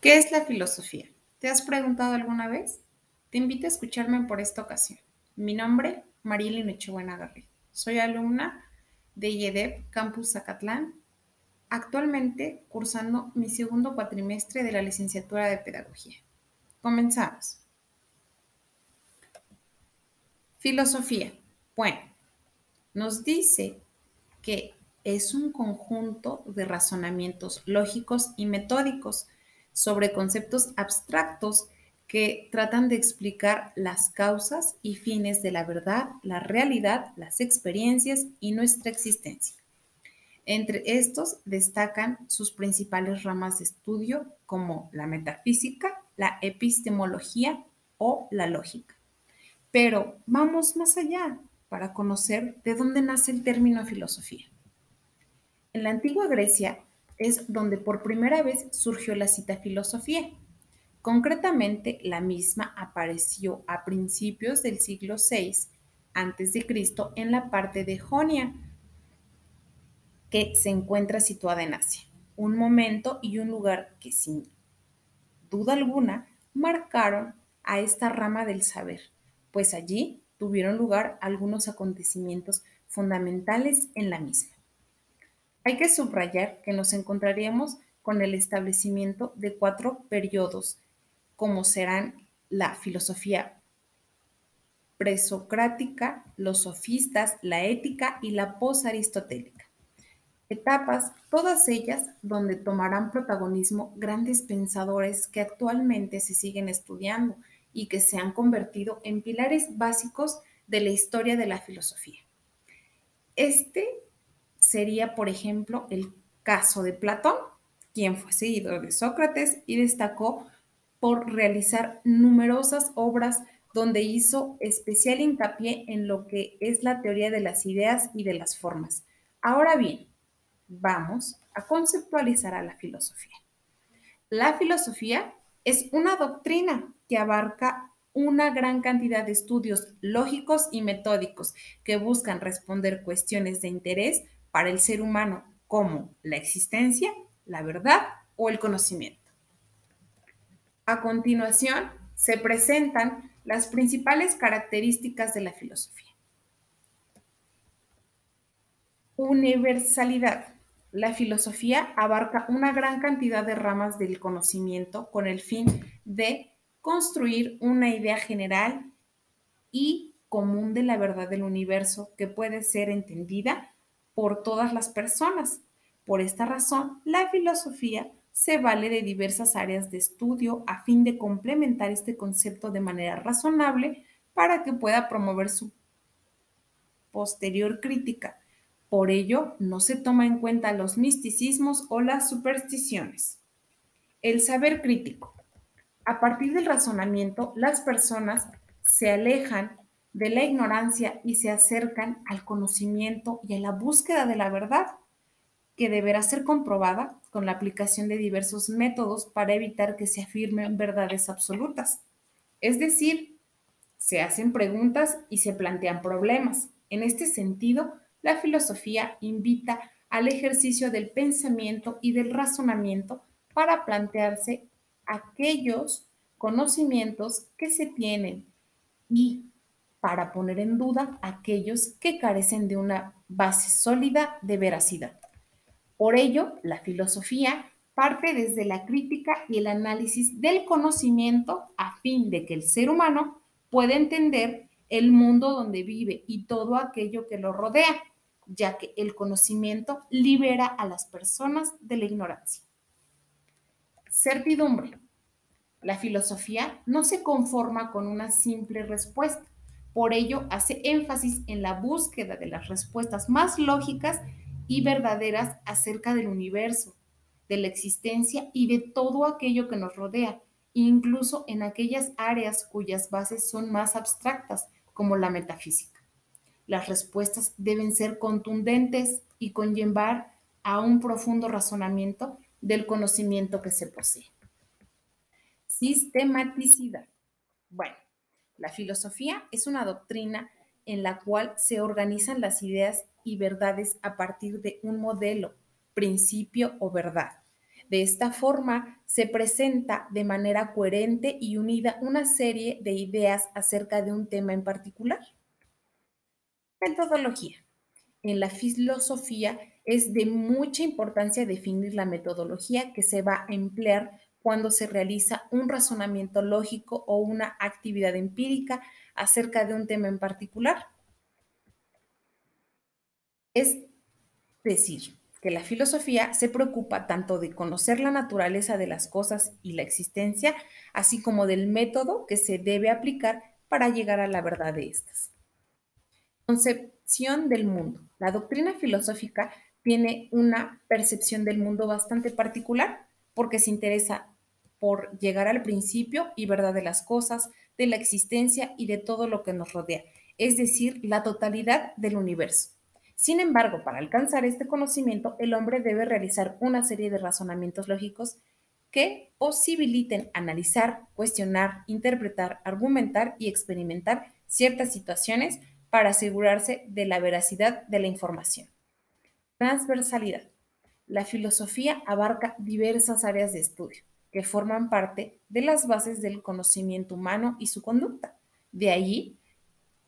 ¿Qué es la filosofía? ¿Te has preguntado alguna vez? Te invito a escucharme por esta ocasión. Mi nombre, Marilyn Echebuena Garrido. Soy alumna de IEDEP Campus Zacatlán, actualmente cursando mi segundo cuatrimestre de la licenciatura de Pedagogía. Comenzamos. Filosofía. Bueno, nos dice que es un conjunto de razonamientos lógicos y metódicos sobre conceptos abstractos que tratan de explicar las causas y fines de la verdad, la realidad, las experiencias y nuestra existencia. Entre estos destacan sus principales ramas de estudio como la metafísica, la epistemología o la lógica. Pero vamos más allá para conocer de dónde nace el término filosofía. En la antigua Grecia es donde por primera vez surgió la cita filosofía. Concretamente, la misma apareció a principios del siglo VI a.C. en la parte de Jonia, que se encuentra situada en Asia. Un momento y un lugar que sin duda alguna marcaron a esta rama del saber, pues allí tuvieron lugar algunos acontecimientos fundamentales en la misma. Hay que subrayar que nos encontraríamos con el establecimiento de cuatro periodos, como serán la filosofía presocrática, los sofistas, la ética y la posaristotélica. Etapas, todas ellas donde tomarán protagonismo grandes pensadores que actualmente se siguen estudiando y que se han convertido en pilares básicos de la historia de la filosofía. Este sería, por ejemplo, el caso de Platón, quien fue seguidor de Sócrates y destacó por realizar numerosas obras donde hizo especial hincapié en lo que es la teoría de las ideas y de las formas. Ahora bien, vamos a conceptualizar a la filosofía. La filosofía es una doctrina que abarca una gran cantidad de estudios lógicos y metódicos que buscan responder cuestiones de interés para el ser humano como la existencia, la verdad o el conocimiento. A continuación, se presentan las principales características de la filosofía. Universalidad. La filosofía abarca una gran cantidad de ramas del conocimiento con el fin de construir una idea general y común de la verdad del universo que puede ser entendida por todas las personas. Por esta razón, la filosofía se vale de diversas áreas de estudio a fin de complementar este concepto de manera razonable para que pueda promover su posterior crítica. Por ello, no se toma en cuenta los misticismos o las supersticiones. El saber crítico. A partir del razonamiento, las personas se alejan de la ignorancia y se acercan al conocimiento y a la búsqueda de la verdad, que deberá ser comprobada con la aplicación de diversos métodos para evitar que se afirmen verdades absolutas. Es decir, se hacen preguntas y se plantean problemas. En este sentido, la filosofía invita al ejercicio del pensamiento y del razonamiento para plantearse aquellos conocimientos que se tienen y para poner en duda aquellos que carecen de una base sólida de veracidad. Por ello, la filosofía parte desde la crítica y el análisis del conocimiento a fin de que el ser humano pueda entender el mundo donde vive y todo aquello que lo rodea, ya que el conocimiento libera a las personas de la ignorancia. Certidumbre. La filosofía no se conforma con una simple respuesta, por ello, hace énfasis en la búsqueda de las respuestas más lógicas y verdaderas acerca del universo, de la existencia y de todo aquello que nos rodea, incluso en aquellas áreas cuyas bases son más abstractas, como la metafísica. Las respuestas deben ser contundentes y conllevar a un profundo razonamiento del conocimiento que se posee. Sistematicidad. Bueno, la filosofía es una doctrina en la cual se organizan las ideas y verdades a partir de un modelo, principio o verdad. De esta forma, se presenta de manera coherente y unida una serie de ideas acerca de un tema en particular. Metodología. En la filosofía es de mucha importancia definir la metodología que se va a emplear cuando se realiza un razonamiento lógico o una actividad empírica acerca de un tema en particular. Es decir, que la filosofía se preocupa tanto de conocer la naturaleza de las cosas y la existencia, así como del método que se debe aplicar para llegar a la verdad de estas. Concepción del mundo. La doctrina filosófica tiene una percepción del mundo bastante particular porque se interesa por llegar al principio y verdad de las cosas, de la existencia y de todo lo que nos rodea, es decir, la totalidad del universo. Sin embargo, para alcanzar este conocimiento, el hombre debe realizar una serie de razonamientos lógicos que posibiliten analizar, cuestionar, interpretar, argumentar y experimentar ciertas situaciones para asegurarse de la veracidad de la información. Transversalidad. La filosofía abarca diversas áreas de estudio que forman parte de las bases del conocimiento humano y su conducta. De ahí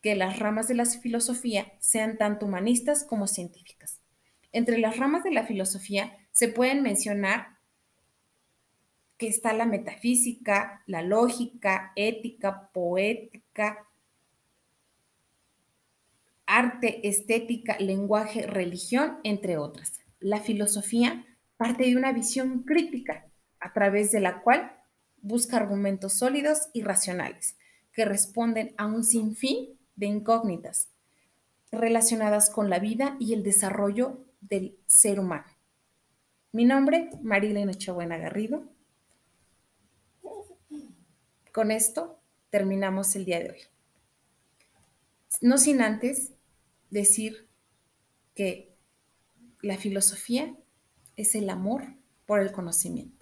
que las ramas de la filosofía sean tanto humanistas como científicas. Entre las ramas de la filosofía se pueden mencionar que está la metafísica, la lógica, ética, poética, arte, estética, lenguaje, religión, entre otras. La filosofía parte de una visión crítica a través de la cual busca argumentos sólidos y racionales que responden a un sinfín de incógnitas relacionadas con la vida y el desarrollo del ser humano. Mi nombre, Marilyn Echebuena Garrido. Con esto terminamos el día de hoy. No sin antes decir que la filosofía es el amor por el conocimiento.